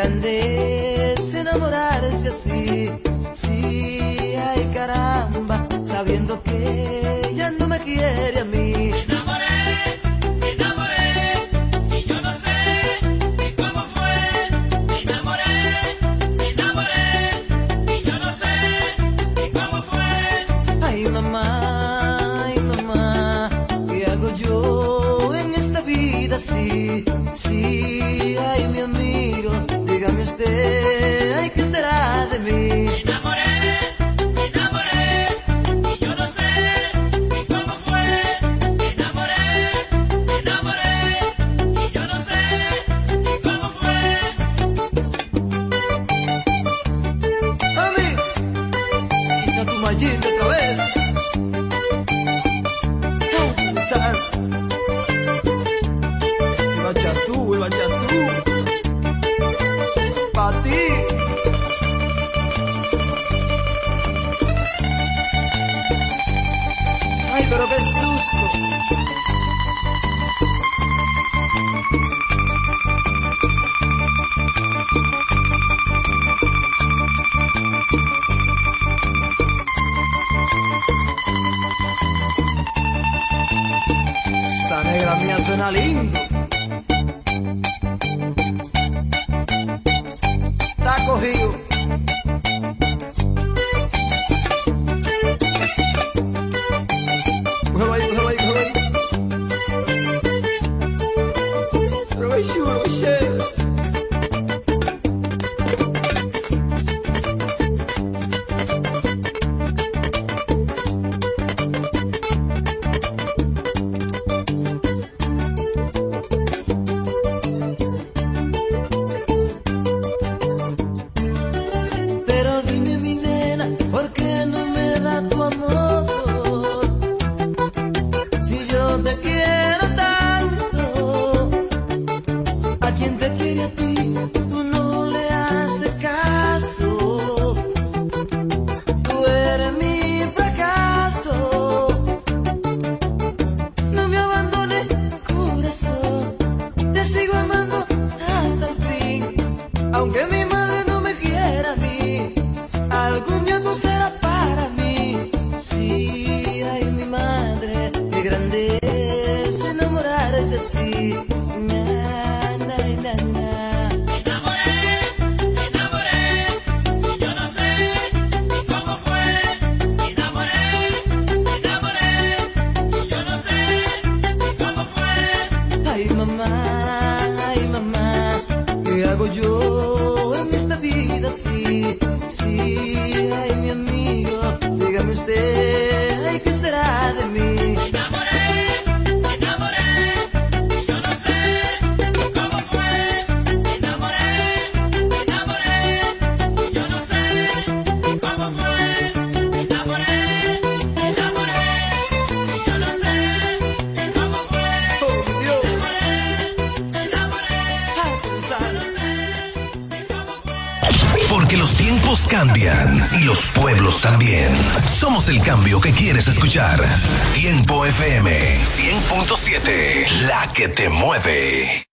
grande es enamorarse así, sí, ay caramba, sabiendo que que te mueve.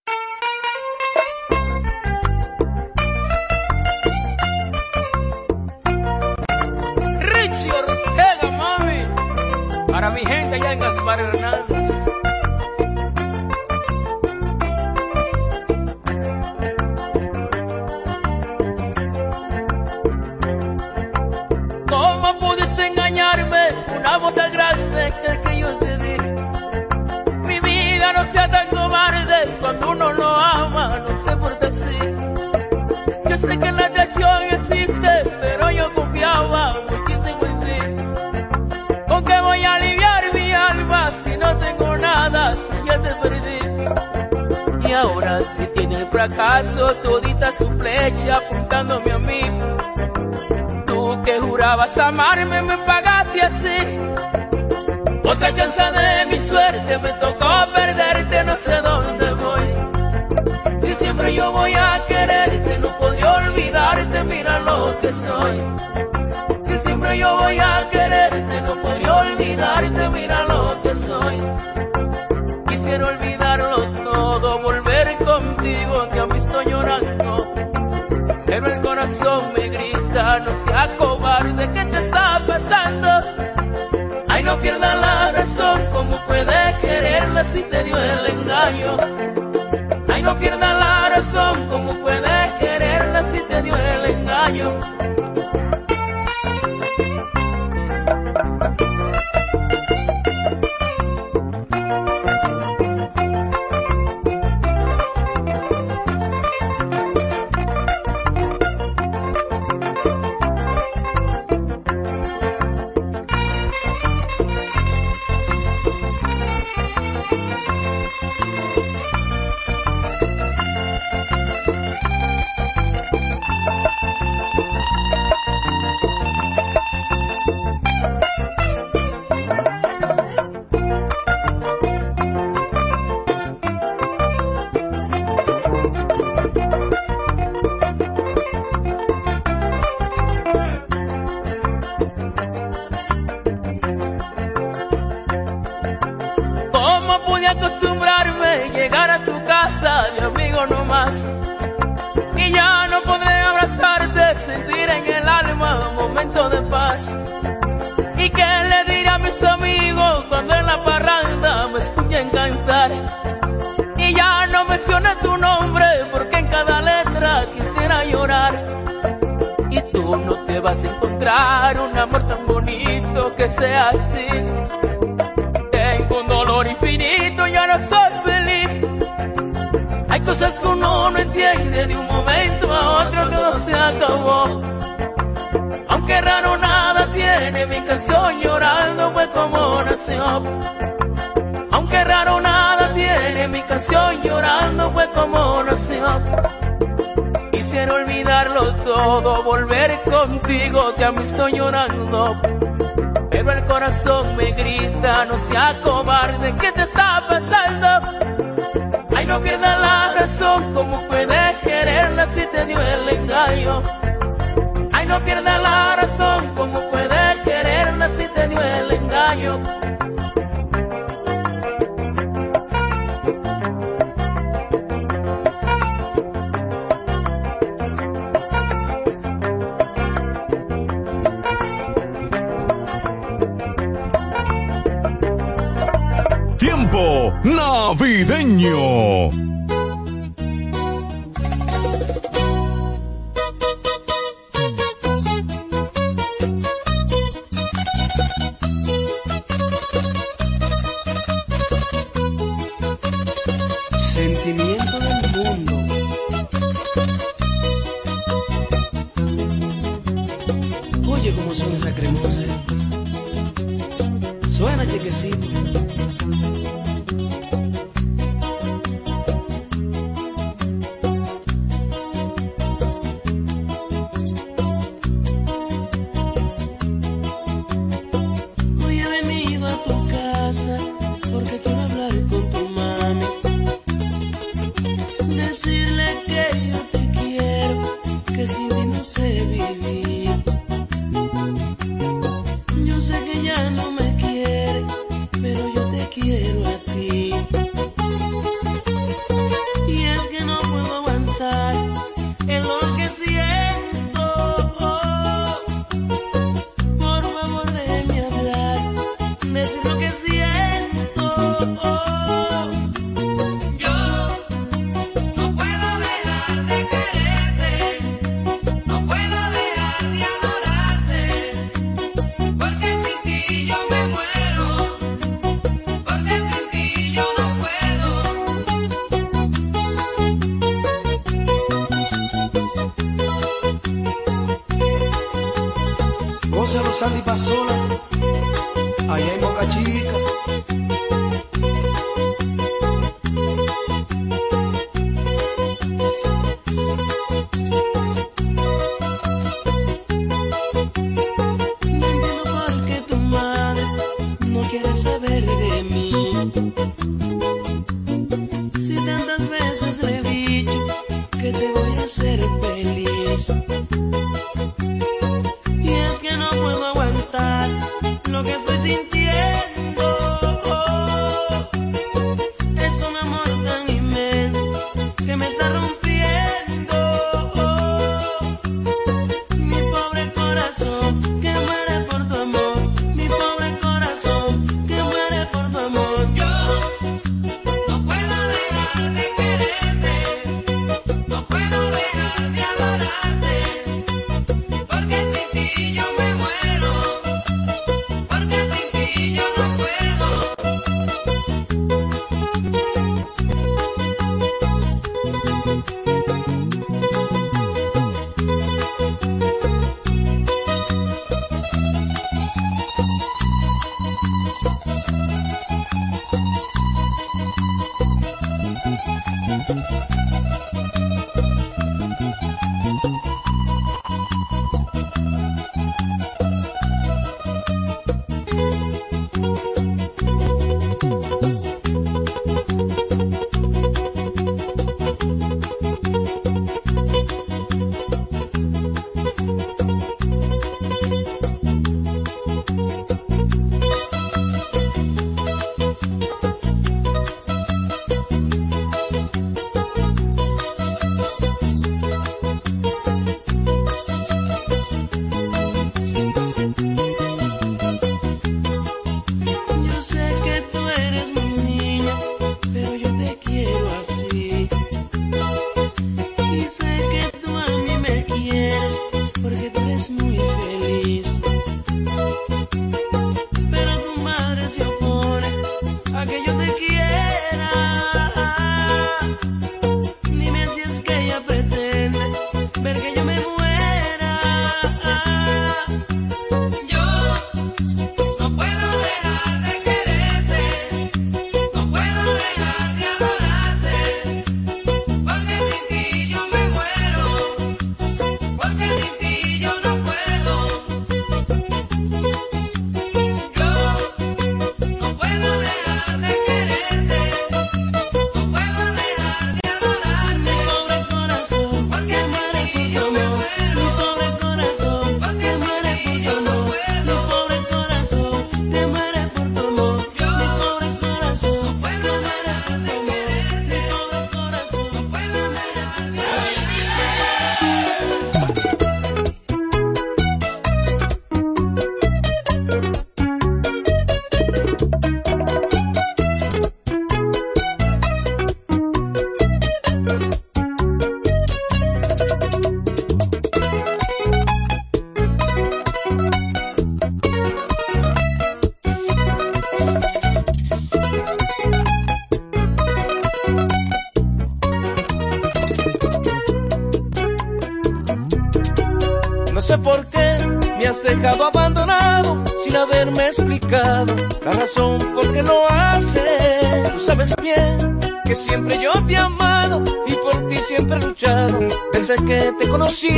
La razón por qué lo haces. Tú sabes bien que siempre yo te he amado y por ti siempre he luchado. Desde que te conocí,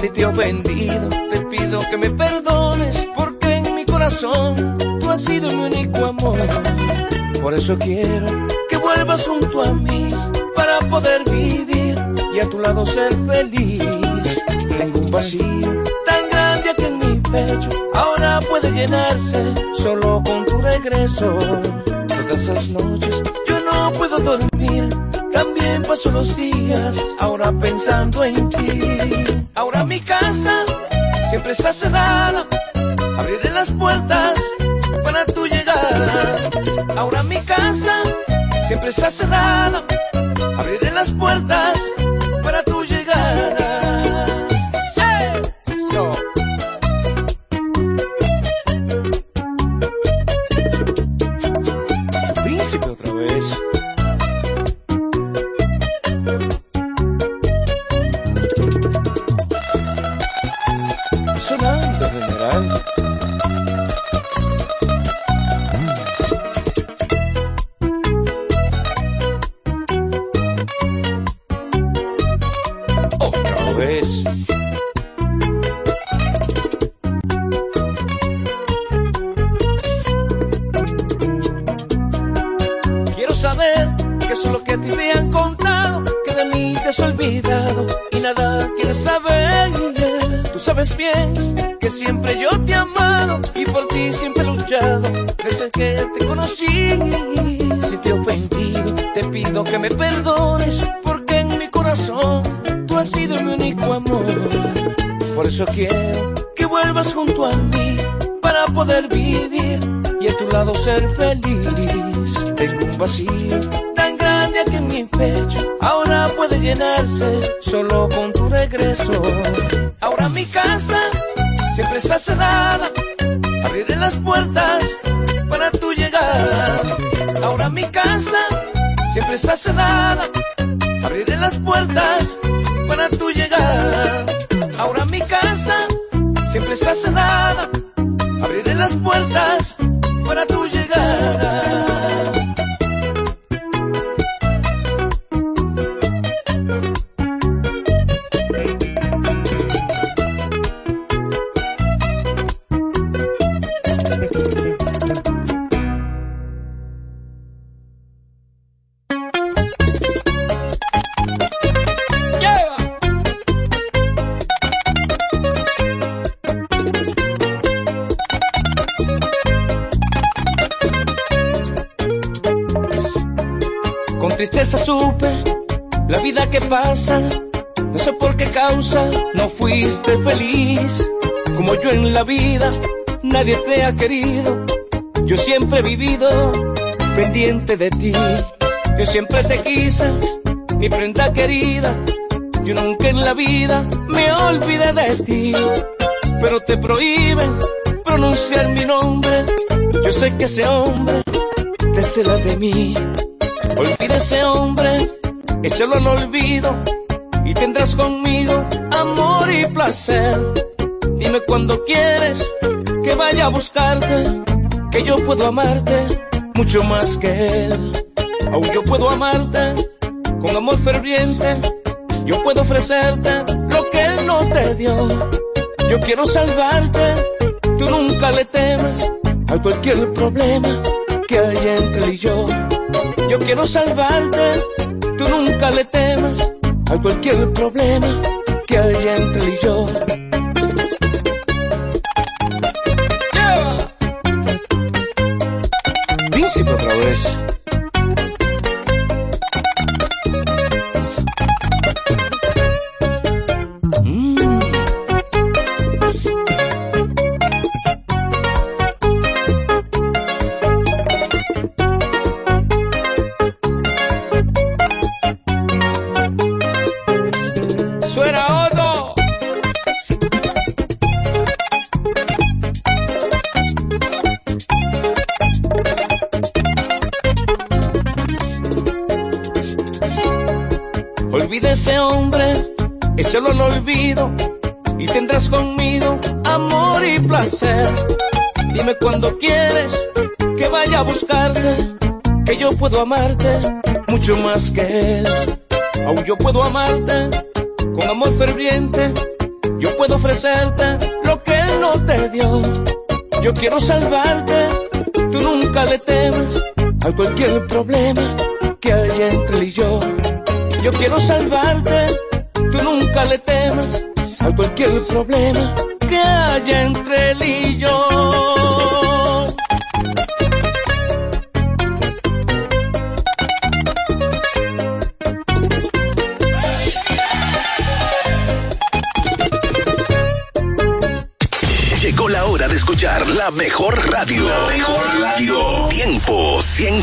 si te he ofendido, te pido que me perdones porque en mi corazón tú has sido mi único amor. Por eso quiero que vuelvas junto a mí para poder vivir y a tu lado ser feliz. Tengo un vacío tan grande que en mi pecho llenarse solo con tu regreso. Todas esas noches yo no puedo dormir, también paso los días ahora pensando en ti. Ahora mi casa siempre está cerrada, abriré las puertas para tu llegada. Ahora mi casa siempre está cerrada, conmigo amor y placer. Dime cuando quieres que vaya a buscarte, que yo puedo amarte mucho más que él. Aún yo puedo amarte con amor ferviente, yo puedo ofrecerte lo que él no te dio. Yo quiero salvarte, tú nunca le temes a cualquier problema que haya entre y yo. Yo quiero salvarte, tú nunca le temas a cualquier problema que haya entre y yo. amarte mucho más que él. Aún yo puedo amarte con amor ferviente. Yo puedo ofrecerte lo que él no te dio. Yo quiero salvarte, tú nunca le temas a cualquier problema que haya entre él y yo. Yo quiero salvarte, tú nunca le temas a cualquier problema que haya entre él y yo.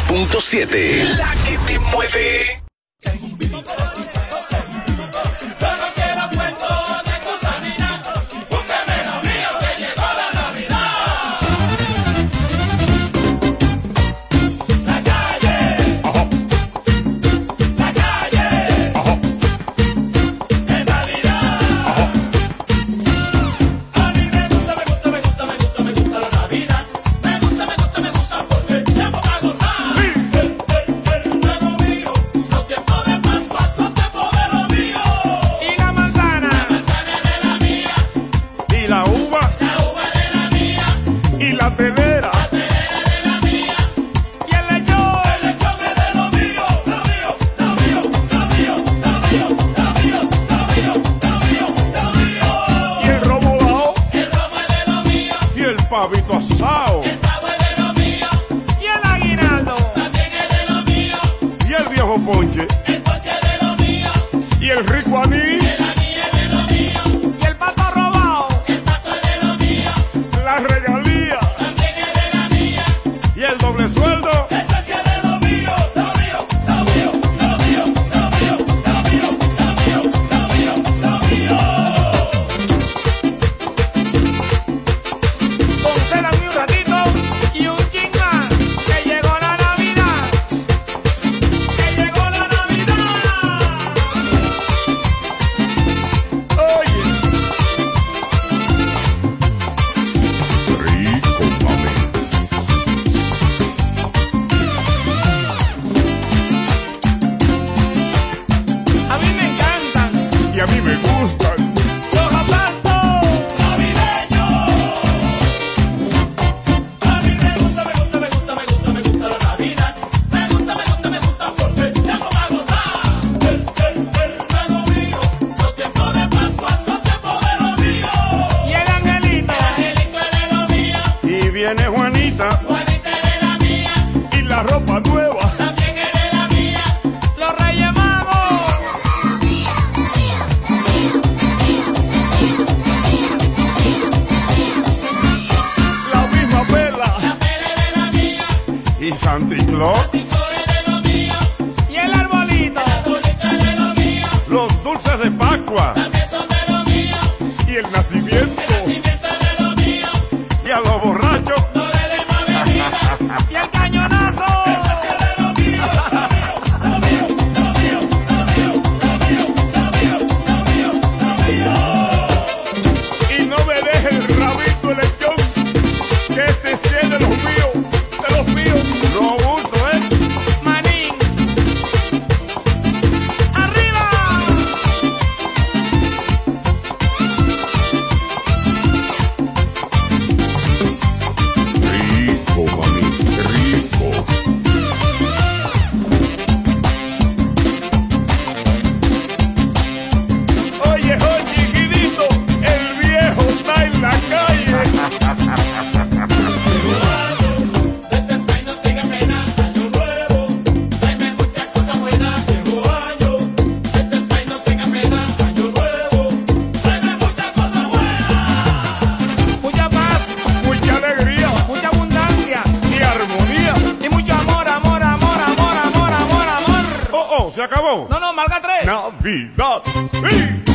107.7. La que te mueve. y la uva. La uva de la mía. Y la TV No, no, marca tres. Navidad. ¡Sí!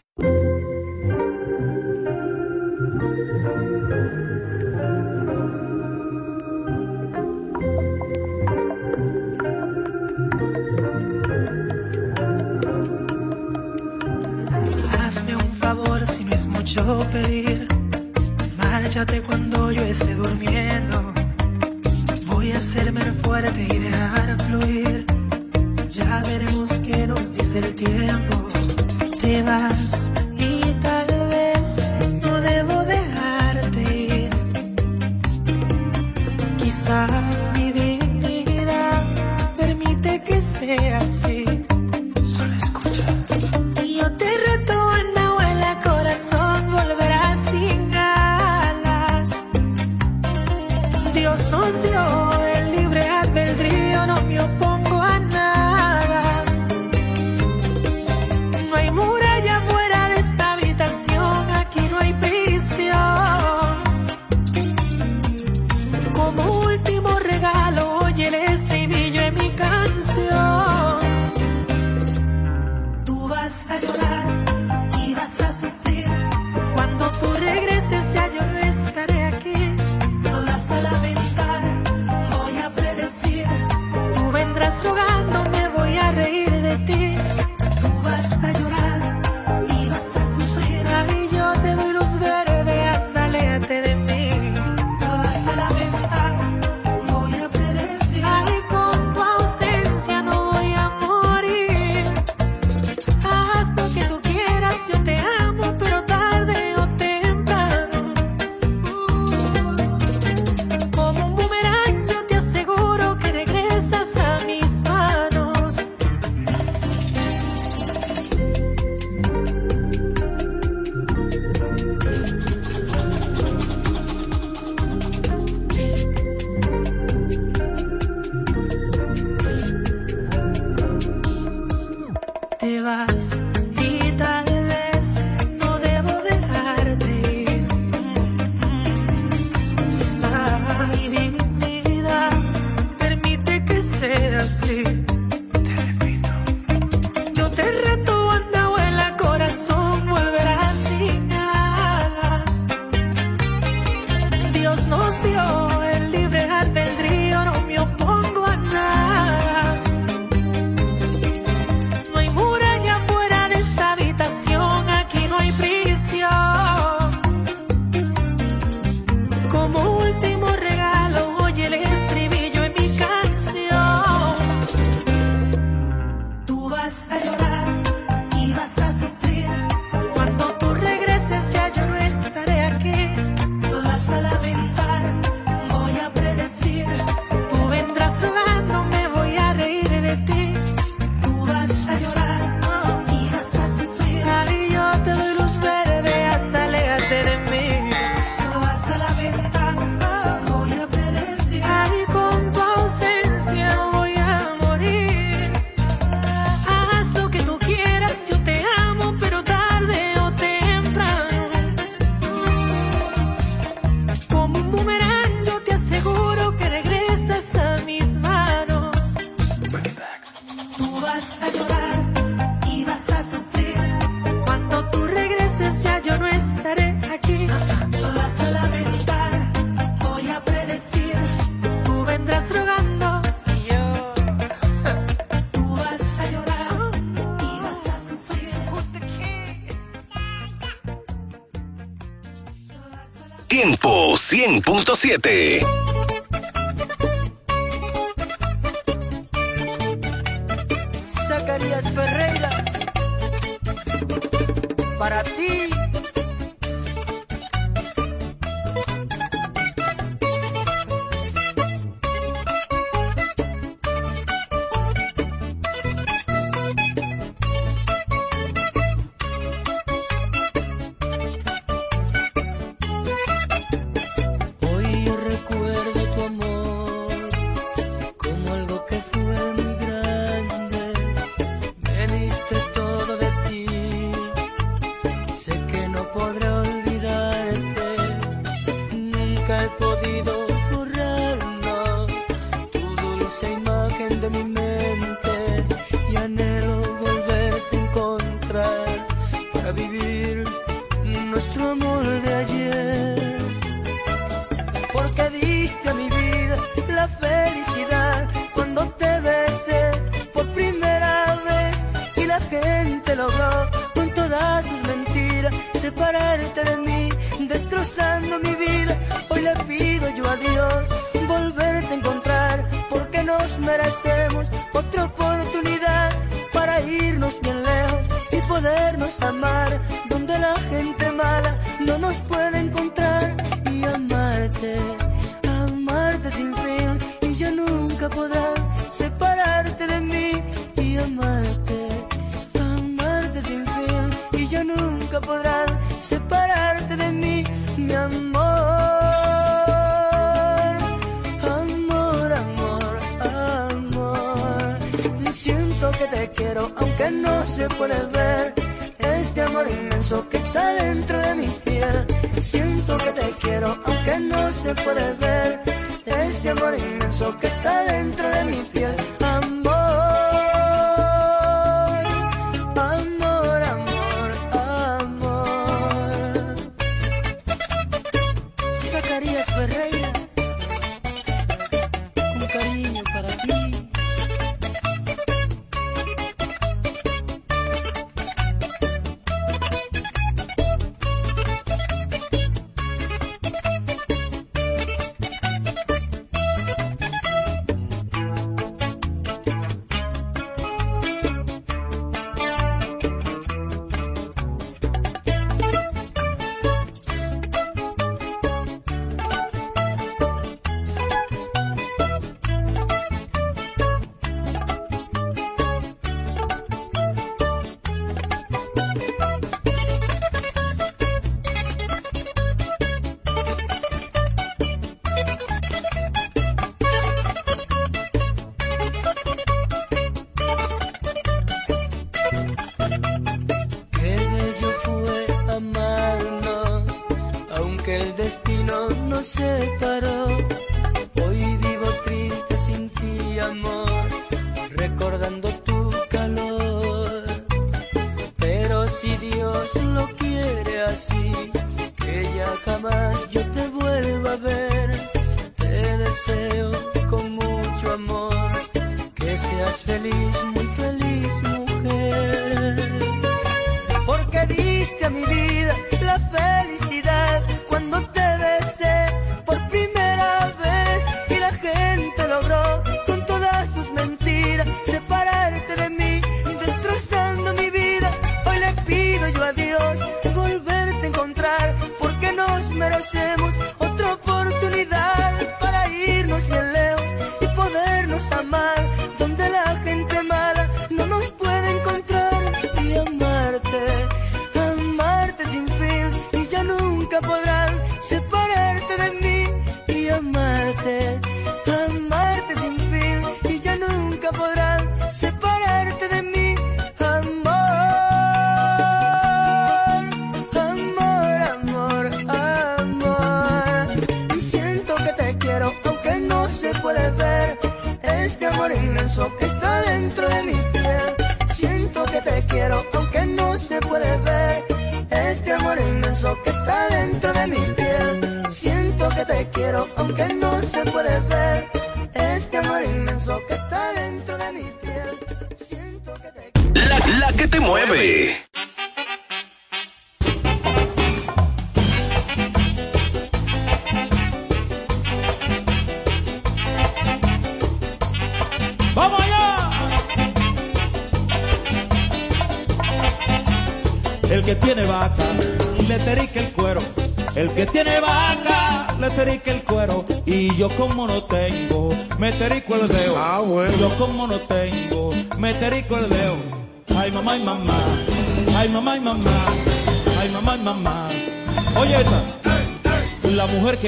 siete.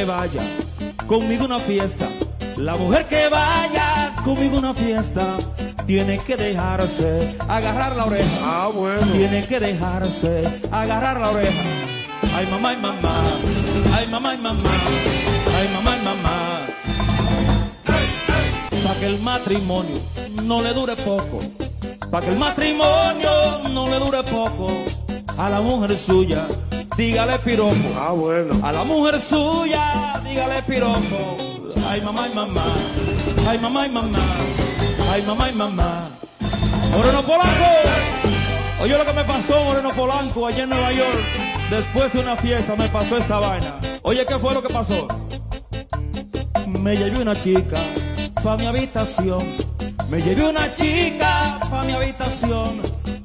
vaya conmigo una fiesta, la mujer que vaya conmigo una fiesta, tiene que dejarse agarrar la oreja. Ah, tiene que dejarse agarrar la oreja. Ay, mamá, ay, mamá. Ay, mamá, ay, mamá. Ay, mamá, ay, mamá. Para que el matrimonio no le dure poco. Para que el matrimonio no le dure poco a la mujer suya dígale piropo. Ah, bueno. A la mujer suya, dígale piropo. Ay, mamá, ay, mamá. Ay, mamá, ay, mamá. Ay, mamá, ay, mamá. Moreno Polanco. Oye lo que me pasó, Moreno Polanco, allá en Nueva York. Después de una fiesta me pasó esta vaina. Oye, ¿qué fue lo que pasó? Me llevé una chica pa' mi habitación. Me llevé una chica pa' mi habitación.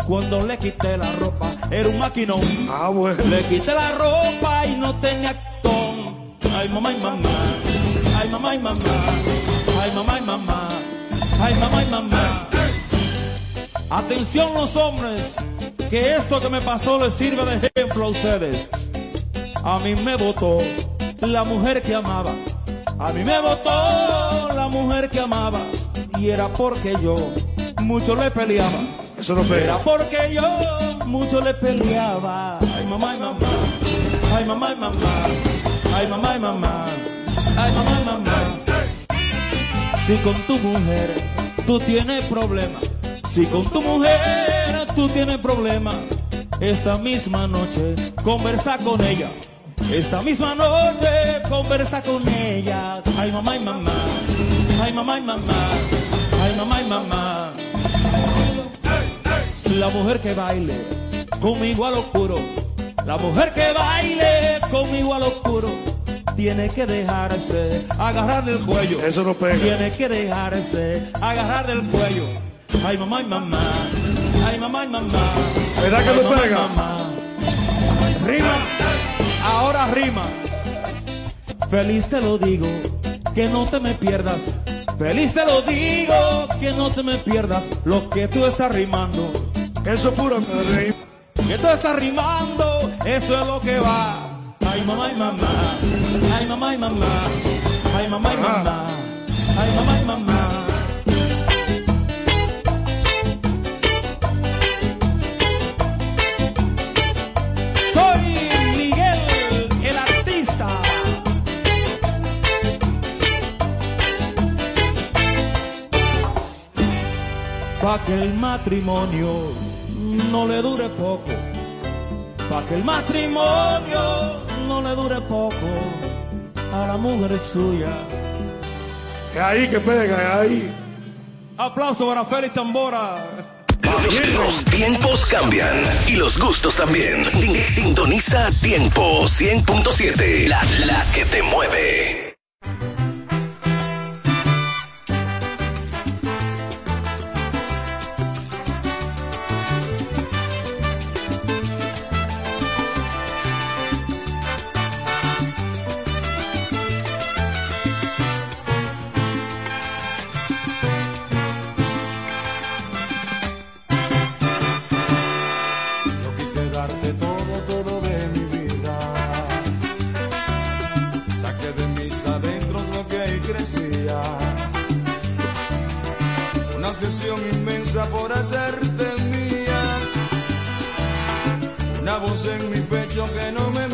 Cuando le quité la ropa, era un maquinón. Ah, bueno. Le quité la ropa y no tenía ton. Ay, mamá y mamá. Ay, mamá y mamá. Ay, mamá y mamá. Ay, mamá y mamá. Atención los hombres, que esto que me pasó les sirve de ejemplo a ustedes. A mí me votó la mujer que amaba. A mí me votó la mujer que amaba. Y era porque yo mucho le peleaba. Eso no Era pega. porque yo mucho le peleaba. Ay, mamá, ay, mamá. Ay, mamá, ay, mamá. Ay, mamá, ay, mamá. Ay, mamá, ay, mamá. Si con tu mujer tú tienes problemas, si con tu mujer tú tienes problemas, esta misma noche conversa con ella. Esta misma noche conversa con ella. Ay, mamá, ay, mamá. Ay, mamá, ay, mamá. Ay, mamá, ay, mamá. La mujer que baile conmigo al oscuro. La mujer que baile conmigo al oscuro. Tiene que dejarse agarrar del cuello. Eso no pega. Tiene que dejarse agarrar del cuello. Ay, mamá, ay, mamá. Ay, mamá, ay, mamá. ¿Verdad que no pega? mamá. Rima. Ahora rima. Feliz te lo digo, que no te me pierdas. Feliz te lo digo, que no te me pierdas lo que tú estás rimando. Eso es pura rey. Que tú estás rimando, eso es lo que va. Ay, mamá, ay, mamá. Ay, mamá, ay, mamá. Ay, mamá, ay, mamá. Ay, mamá, ay, mamá. Soy Miguel, el artista. Pa' que el matrimonio no le dure poco. Pa' que el matrimonio no le dure poco. A la mujer suya. Es ahí que pega, es ahí. Aplauso para Félix Tambora. Los, los tiempos cambian y los gustos también. Sin- Sintoniza Tiempo 100.7, la, la que te mueve. En mi pecho que no me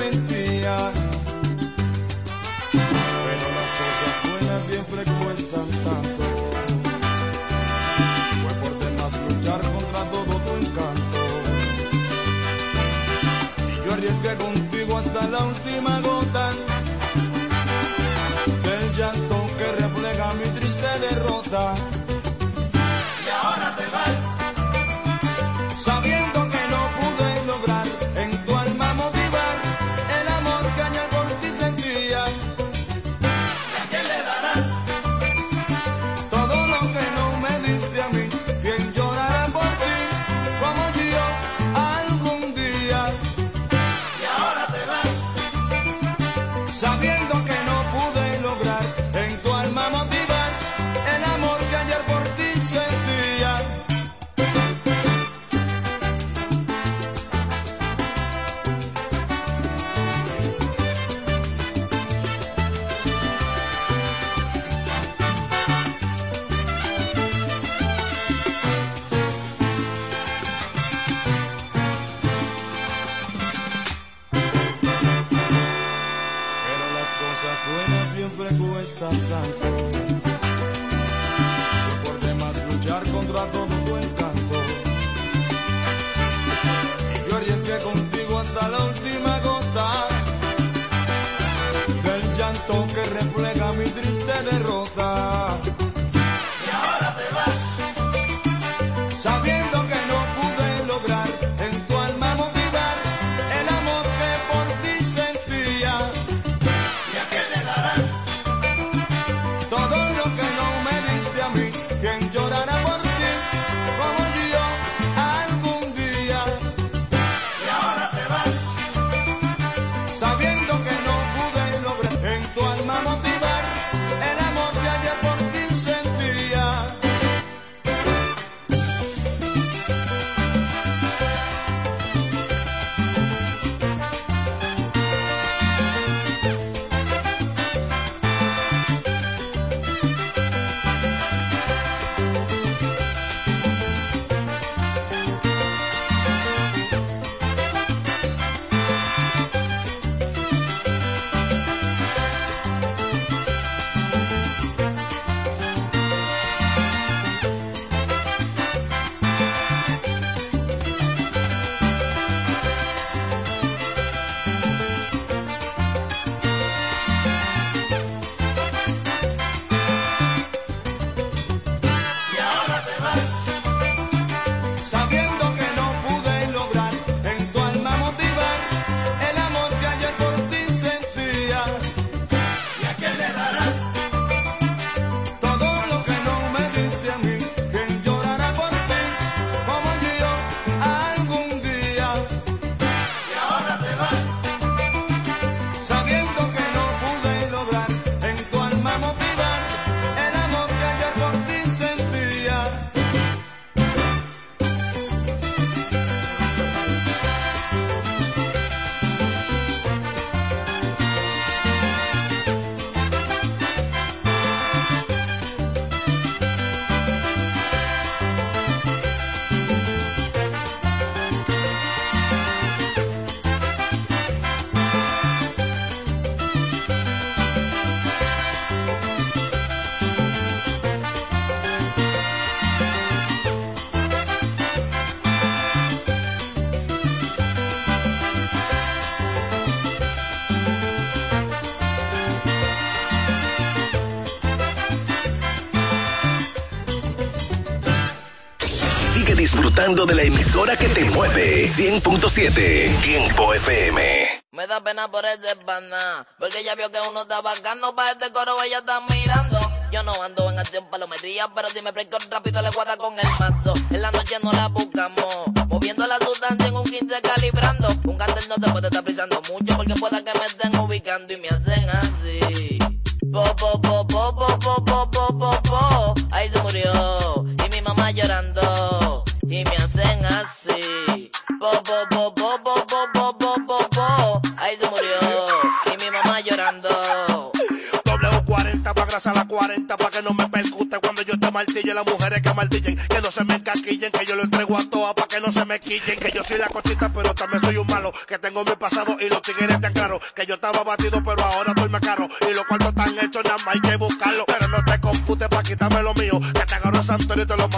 disfrutando de la emisora que te mueve. 100.7 Tiempo FM. Me da pena por ese pana, porque ella vio que uno está bacano para este coro, ella está mirando. Yo no ando en acción palometría, pero si me prendo rápido le guarda con el mazo. En la noche no la buscamos,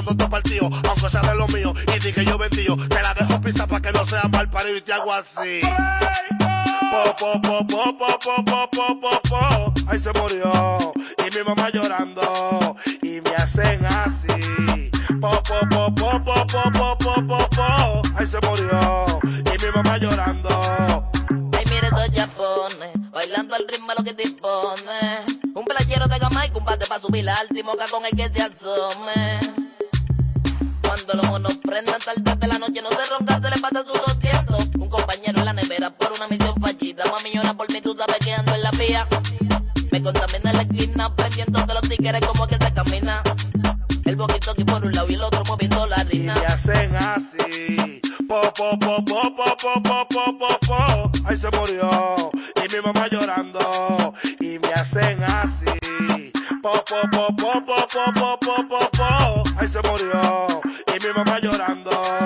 cuando está partido, aunque sea de lo mío, y di que yo vendido, te la dejo pisa para que no sea mal parido y te hago así. Po, po, po, Ahí se murió, y mi mamá llorando, y me hacen así. Ahí se murió, y mi mamá llorando. Ay, mire dos japones, bailando al ritmo lo que dispone. Un playero de gama y combate para subir al último con el que se asome. Los monos prendan tarde de la noche, no se ronca, se le pasa su 200. Un compañero en la nevera por una misión fallida. Mami llora por mí, tú sabes que ando en la vía. Me contamina la esquina, prendiendo de los tigres como que se camina. El boquito aquí por un lado y el otro moviendo la Y harina. me hacen así. Po, po, po, po, po, po, po, po, po, po. Ahí se murió. Y mi mamá llorando. Y me hacen así. Po, po, po, po, po, po, po, po, po, po. Ahí se murió. Mamá llorando.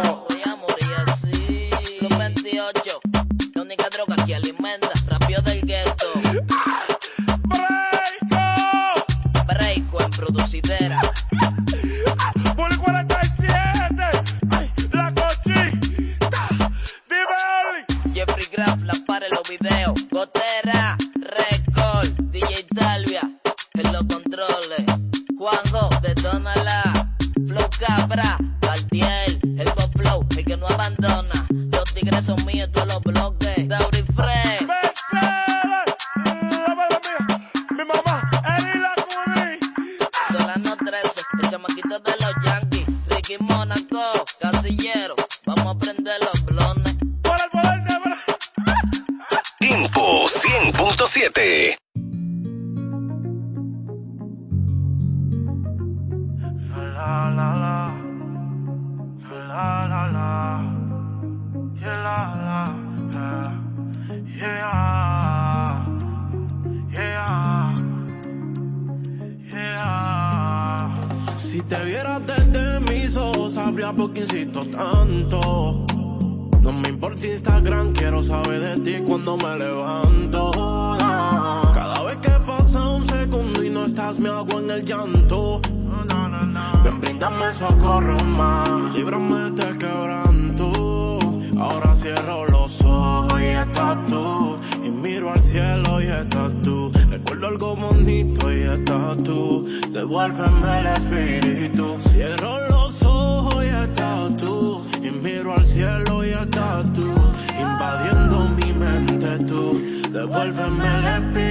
devuélveme la espina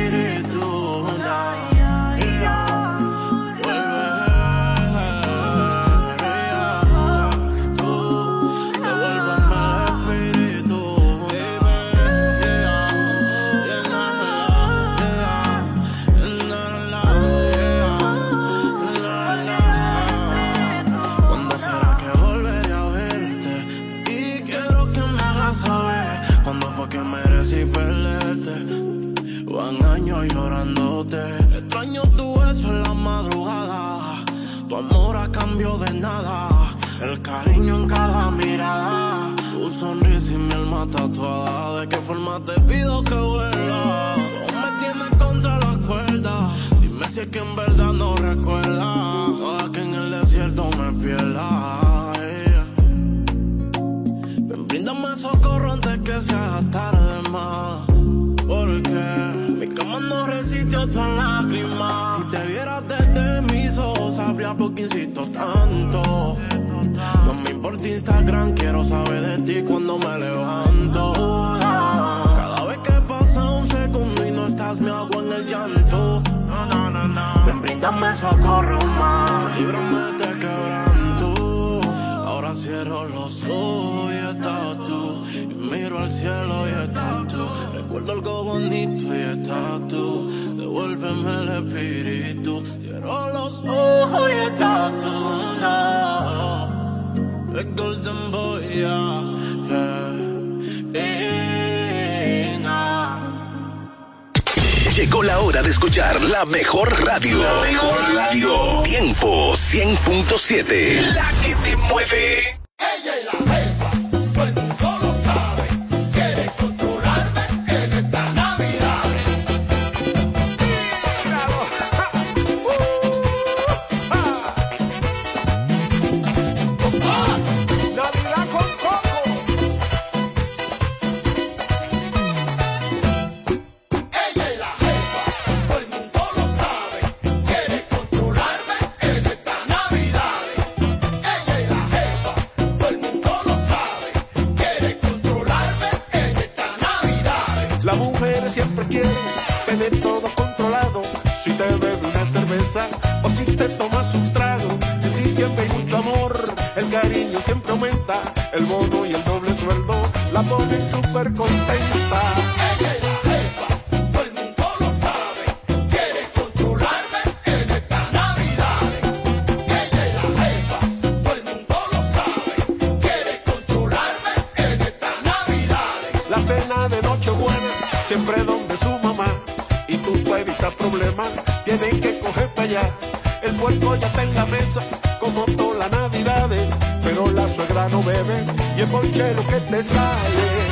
que vuelva. Tú me tienes contra la cuerda. Dime si es que en verdad no recuerda. Toda que en el desierto me pierda. Yeah. Ven, socorro antes que se haga tarde más. Porque mi cama no resistió tu lágrima. Si te vieras desde mis ojos, sabría por qué insisto tanto. No me importa Instagram, quiero saber de ti cuando me levanto. Dame socorro más, líbrame te quebranto. Ahora cierro los ojos y estás tú. Y miro al cielo y estás tú. Recuerdo algo bonito y estás tú. Devuélveme el espíritu. Cierro los ojos y estás tú. No. The golden boy, yeah. Llegó la hora de escuchar la mejor radio. La mejor radio. Tiempo 100.7. La que te mueve. Ella y la jefa, todo el mundo lo sabe, quiere controlarme en esta Navidad, ella es la jefa, todo el mundo lo sabe, quiere controlarme en estas Navidades. La cena de noche mueve, siempre donde su mamá, y tu puedes evitar problemas, tienen que coger para allá. El puerto ya está en la mesa, como todas las navidades, pero la suegra no bebe y el bolchero que te sale.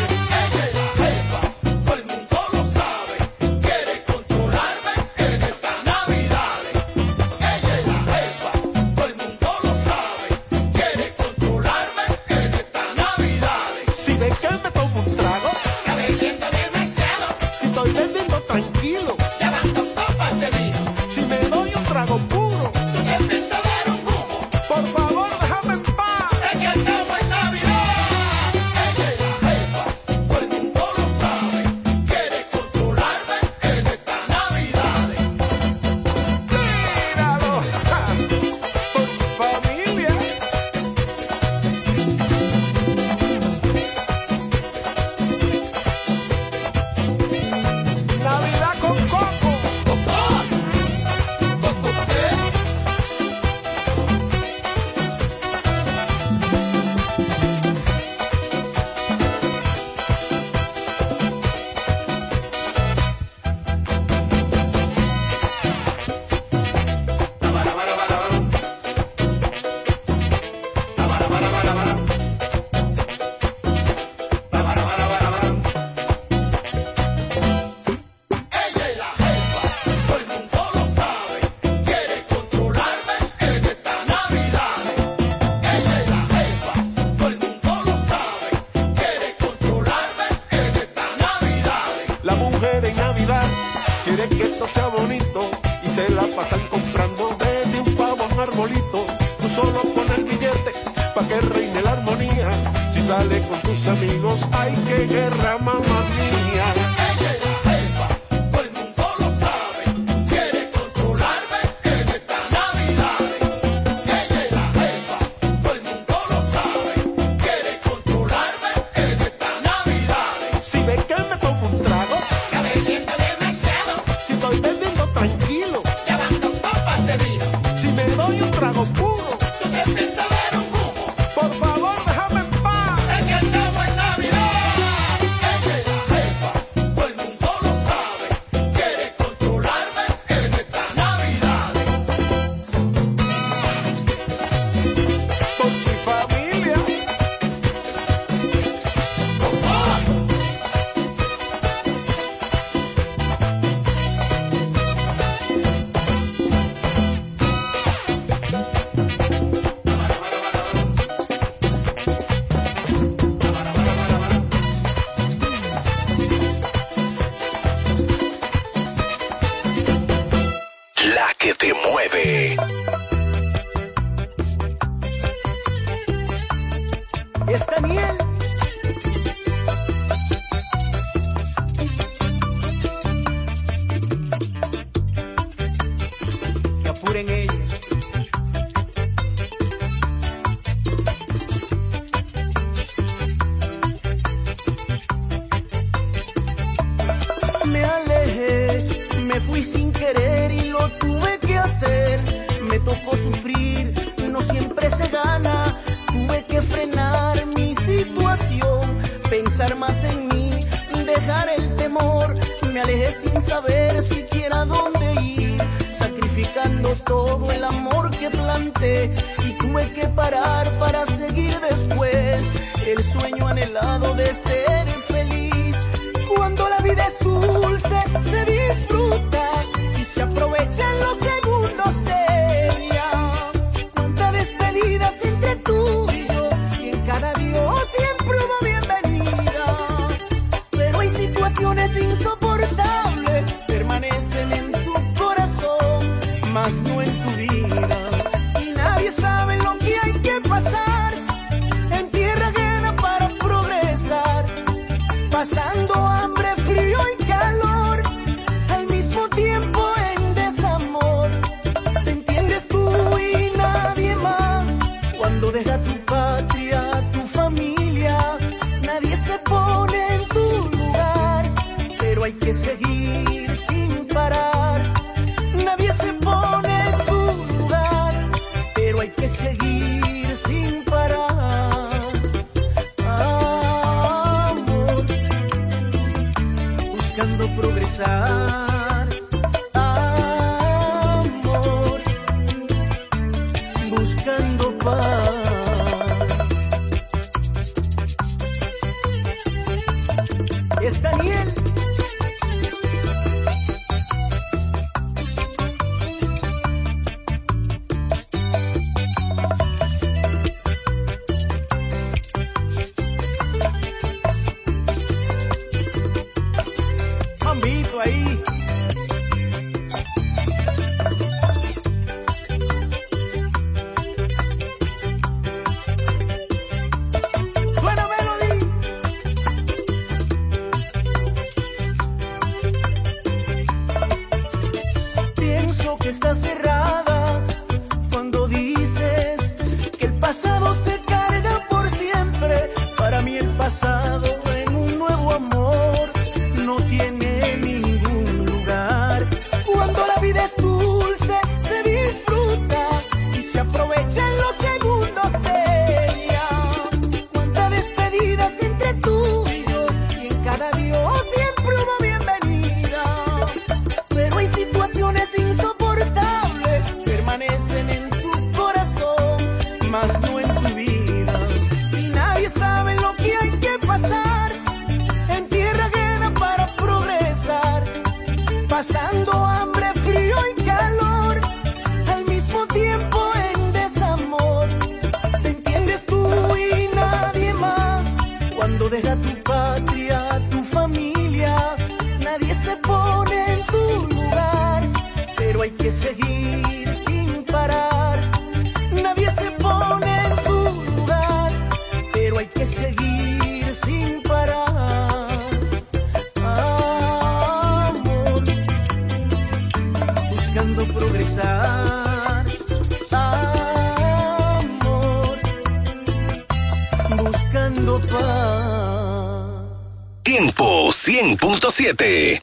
100.7.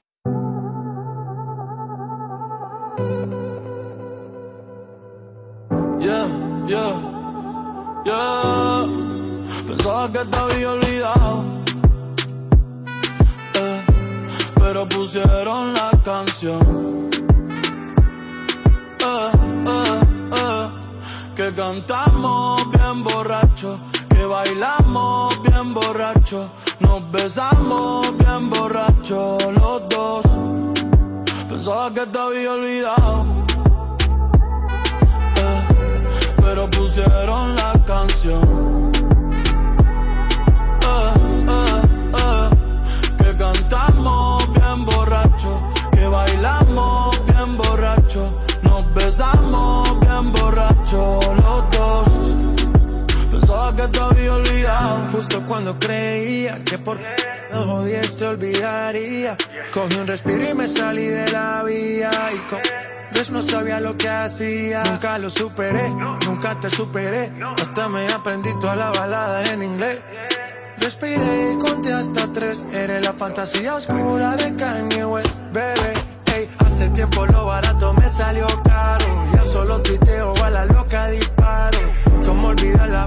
cuando creía que por no jodies te olvidaría. Cogí un respiro y me salí de la vía. Y con Dios no sabía lo que hacía. Nunca lo superé, nunca te superé. Hasta me aprendí toda la balada en inglés. Respiré y conté hasta tres. Eres la fantasía oscura de Kanye West, bebé. Ey, hace tiempo lo barato me salió caro. Ya solo tuiteo a la loca disparo. Como olvidar la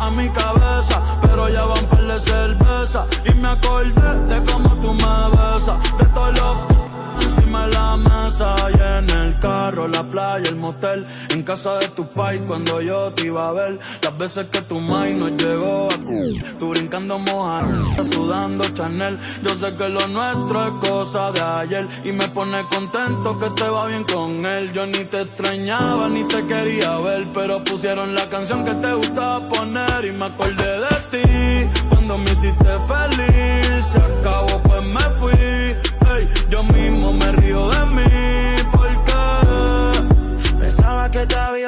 A mi cabeza, pero ya van par de cerveza. Y me acordé de cómo tú me besas, playa, el motel, en casa de tu pai cuando yo te iba a ver, las veces que tu mai no llegó a tú brincando mojada, sudando Chanel, yo sé que lo nuestro es cosa de ayer y me pone contento que te va bien con él, yo ni te extrañaba ni te quería ver, pero pusieron la canción que te gustaba poner y me acordé de ti, cuando me hiciste feliz, se acabó pues me fui, ey, yo mismo me río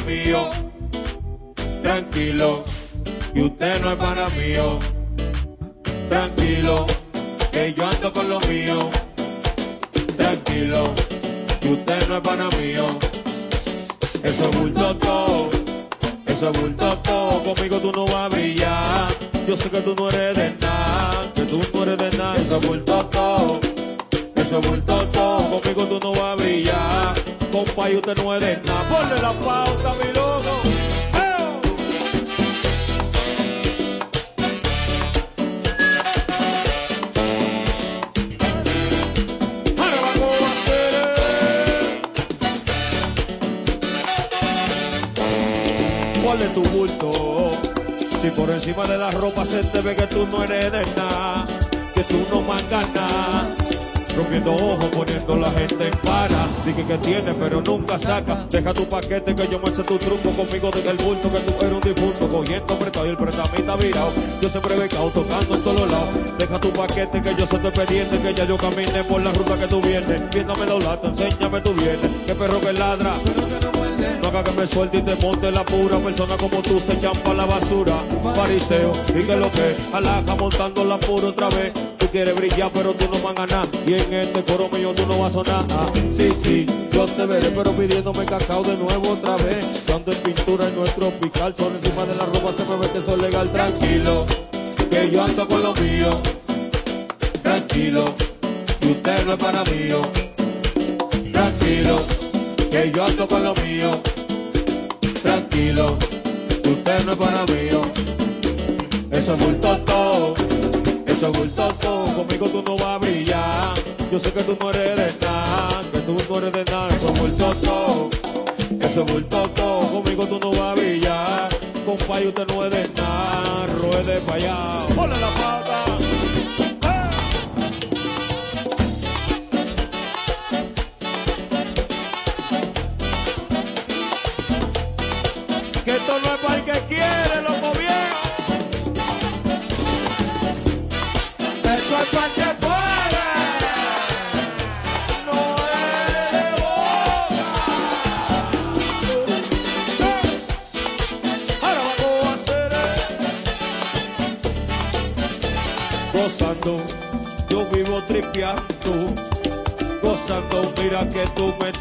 Mío. Tranquilo, y usted no es para mío. Tranquilo, que yo ando con lo mío. Tranquilo, y usted no es para mío. Eso es bulto todo, eso es bulto todo. Conmigo tú no vas a brillar. Yo yo sé que tú no eres de nada, que tú no eres de nada. Eso es bulto todo, eso es bulto todo. Conmigo tú no vas a brillar, compa, y usted no es nada. Ponle la pauta, mi loco. Ponle tu bulto. Si por encima de la ropa se te ve que tú no eres de nada, que tú no mangas nada. Rompiendo ojos, poniendo la gente en para. Dije que tiene, pero nunca saca. Deja tu paquete que yo me sé tu truco conmigo desde el bulto que tú eres un difunto. Cogiendo prestado y el prestamita virado. Yo siempre he becado tocando en todos lados. Deja tu paquete que yo sé tu expediente. Que ya yo camine por la ruta que tú vienes. Viéndome los latos, enséñame tu vienes. Que perro que ladra. No haga que me suelte y te monte la pura persona como tú se echan la basura. Fariseo, y que lo que alaja montando la pura otra vez. Quieres brillar, pero tú no vas a ganar. Y en este coro mío tú no vas a sonar. Ah, sí, sí, yo te veré, pero pidiéndome cacao de nuevo otra vez. Cuando en pintura en nuestro pical, por encima de la ropa se me ve que legal. Tranquilo, que yo ando con lo mío. Tranquilo, que usted no es para mío. Tranquilo, que yo ando con lo mío. Tranquilo, que usted no es para mío. Eso es bulto todo, es bulto todo. Conmigo tú no vas a brillar. Yo sé que tú no eres de nada, que tú no eres de nada. Eso es bulto eso es bulto. Conmigo tú no vas a brillar. Compa, usted no es de nada. Ruede para allá, ponle la pata.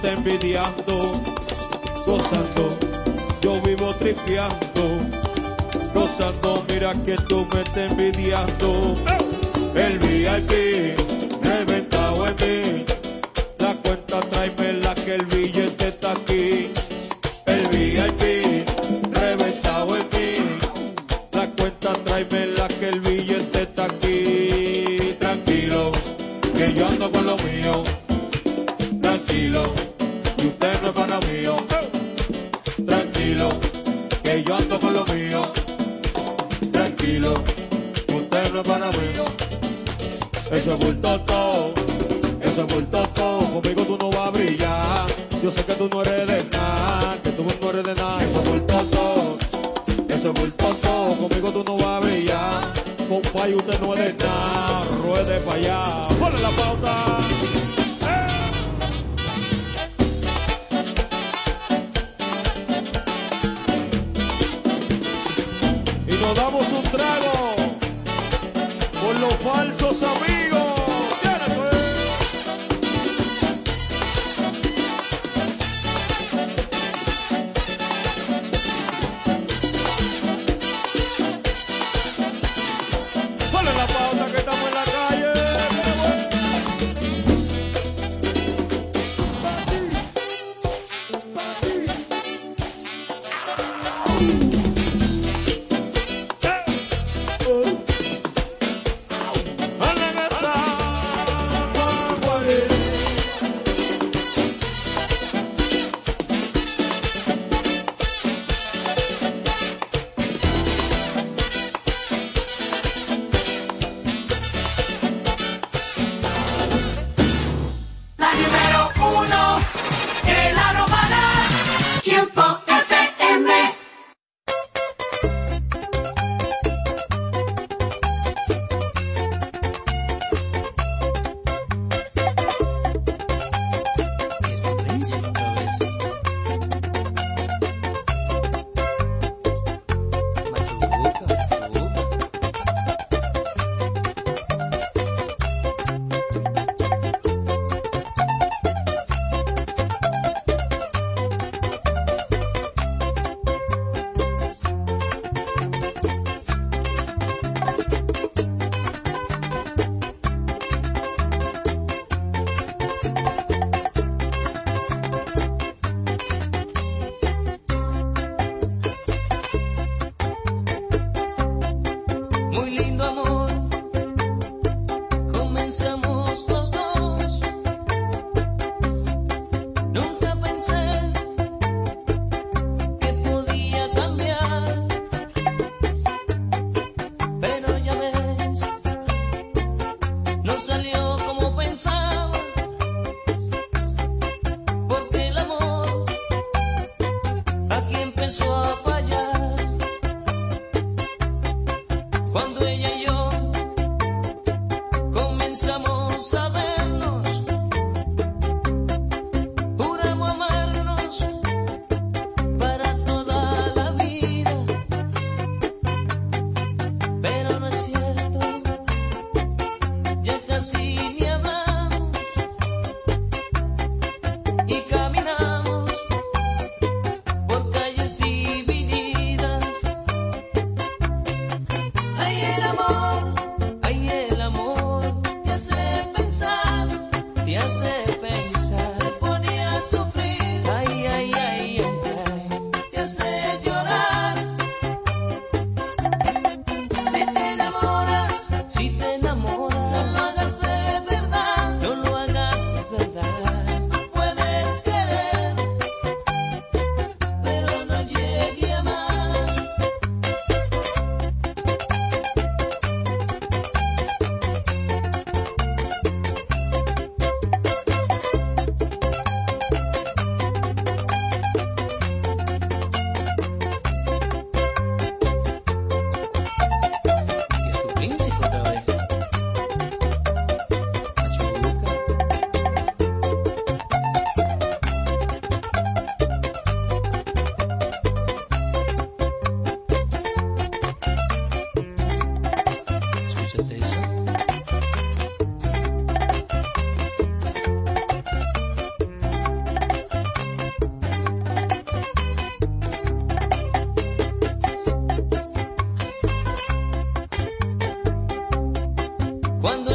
Estás envidiando. Gozando, yo vivo tripeando. Gozando, mira que tú me estás envidiando. El VIP Cuando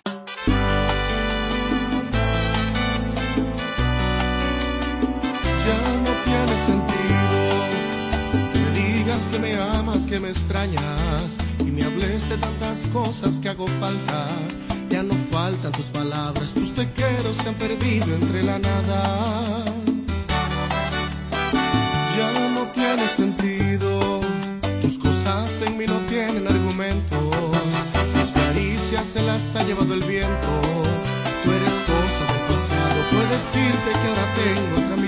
que ahora tengo otra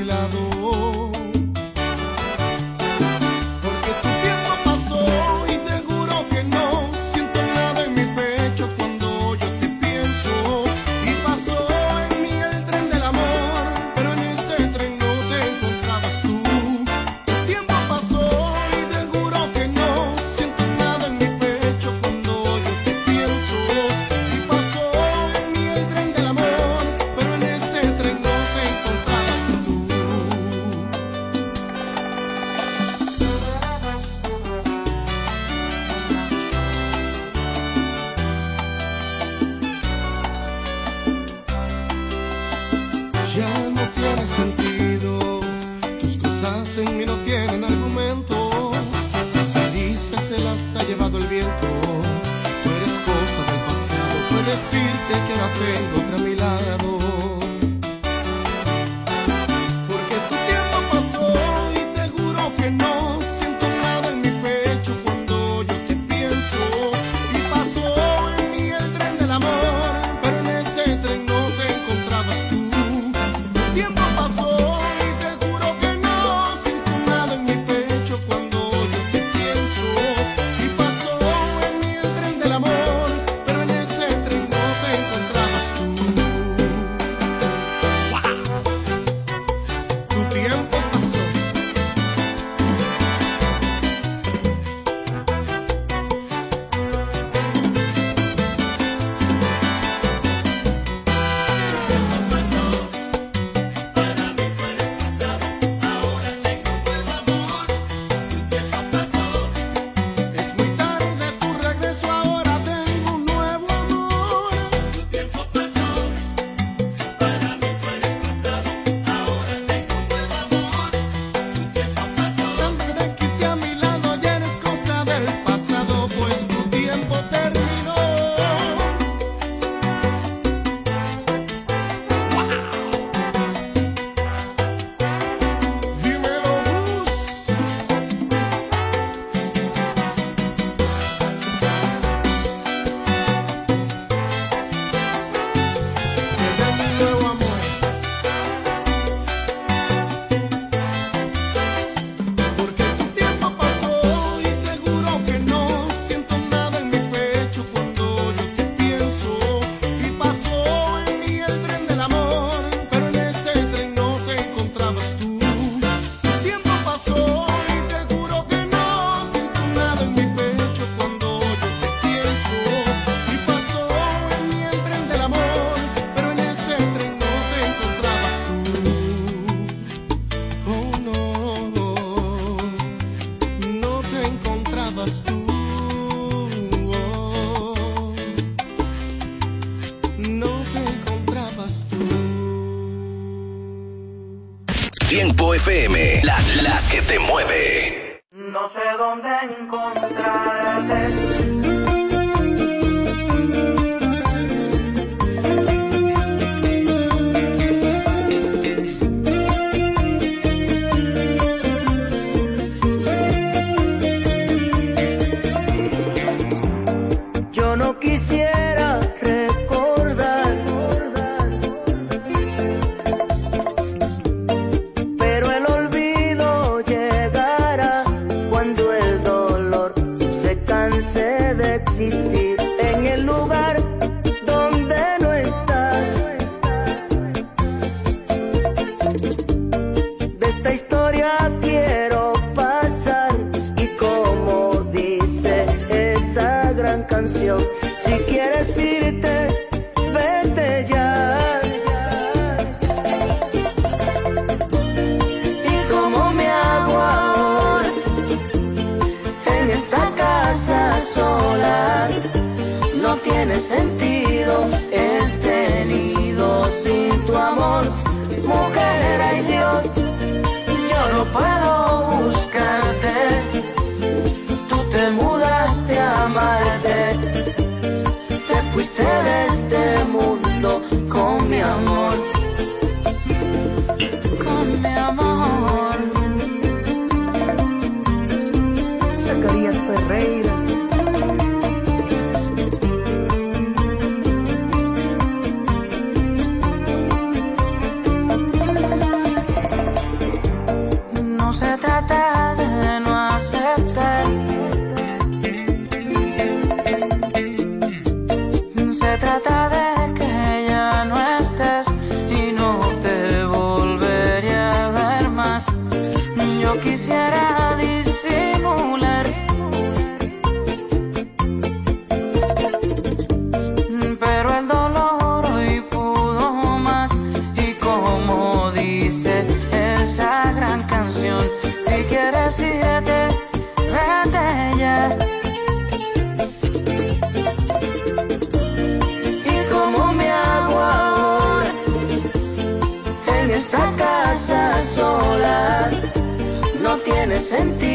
tiene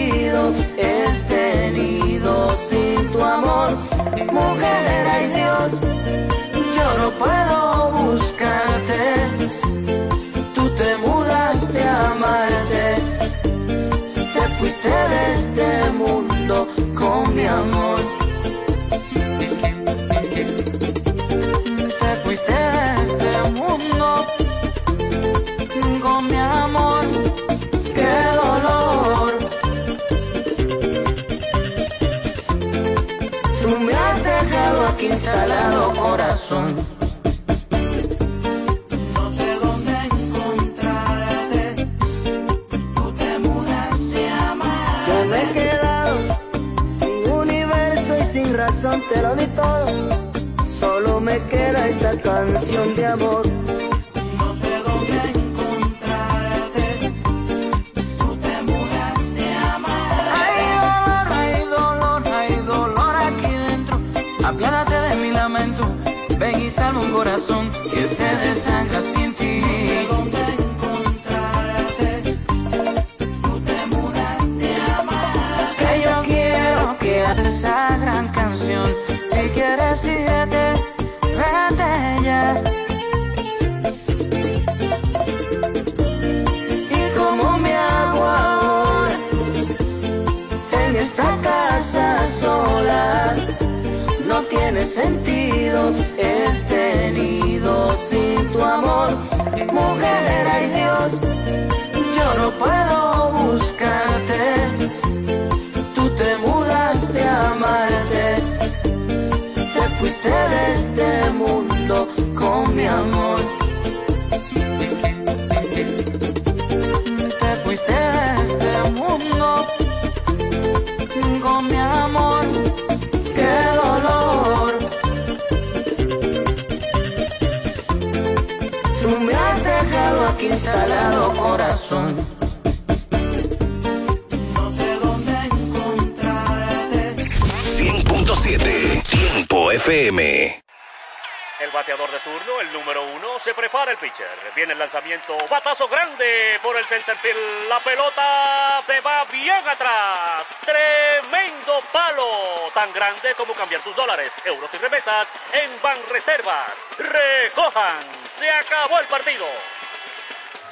La pelota se va bien atrás. Tremendo palo, tan grande como cambiar tus dólares, euros y remesas en Banreservas. Recojan, se acabó el partido.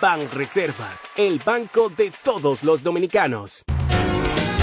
Ban Reservas, el banco de todos los dominicanos.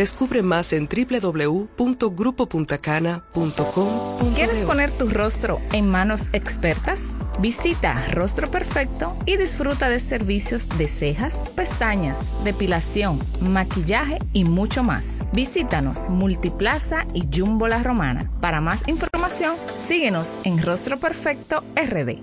Descubre más en www.grupopuntacana.com. ¿Quieres poner tu rostro en manos expertas? Visita Rostro Perfecto y disfruta de servicios de cejas, pestañas, depilación, maquillaje y mucho más. Visítanos Multiplaza y Jumbo La Romana. Para más información, síguenos en Rostro Perfecto RD.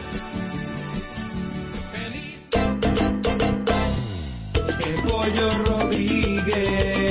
Pollo Rodríguez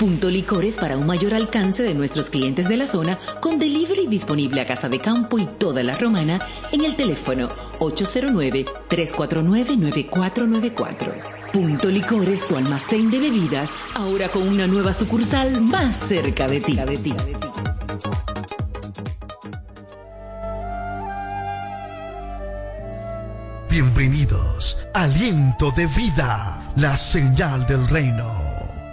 Punto Licores para un mayor alcance de nuestros clientes de la zona con delivery disponible a Casa de Campo y toda la Romana en el teléfono 809-349-9494. Punto Licores, tu almacén de bebidas, ahora con una nueva sucursal más cerca de ti. Bienvenidos, aliento de vida, la señal del reino,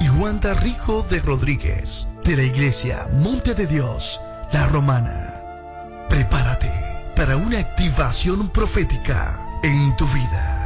y Wanda Rico de Rodríguez, de la iglesia Monte de Dios, la Romana. Prepárate para una activación profética en tu vida.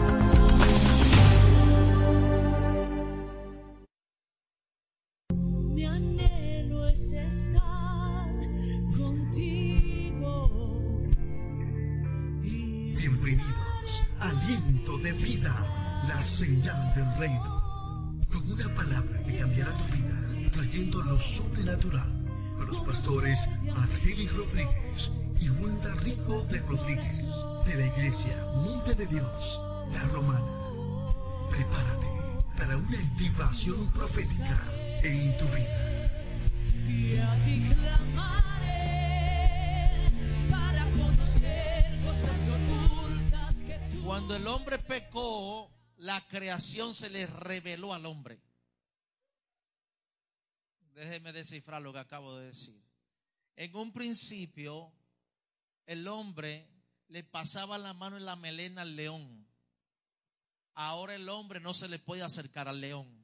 Sobrenatural con los pastores Argeli Rodríguez y Wanda Rico de Rodríguez de la iglesia Monte de Dios, la Romana. Prepárate para una activación profética en tu vida. Y a ti clamaré para conocer cosas ocultas que tú Cuando el hombre pecó, la creación se le reveló al hombre. Déjeme descifrar lo que acabo de decir. En un principio, el hombre le pasaba la mano en la melena al león. Ahora el hombre no se le puede acercar al león.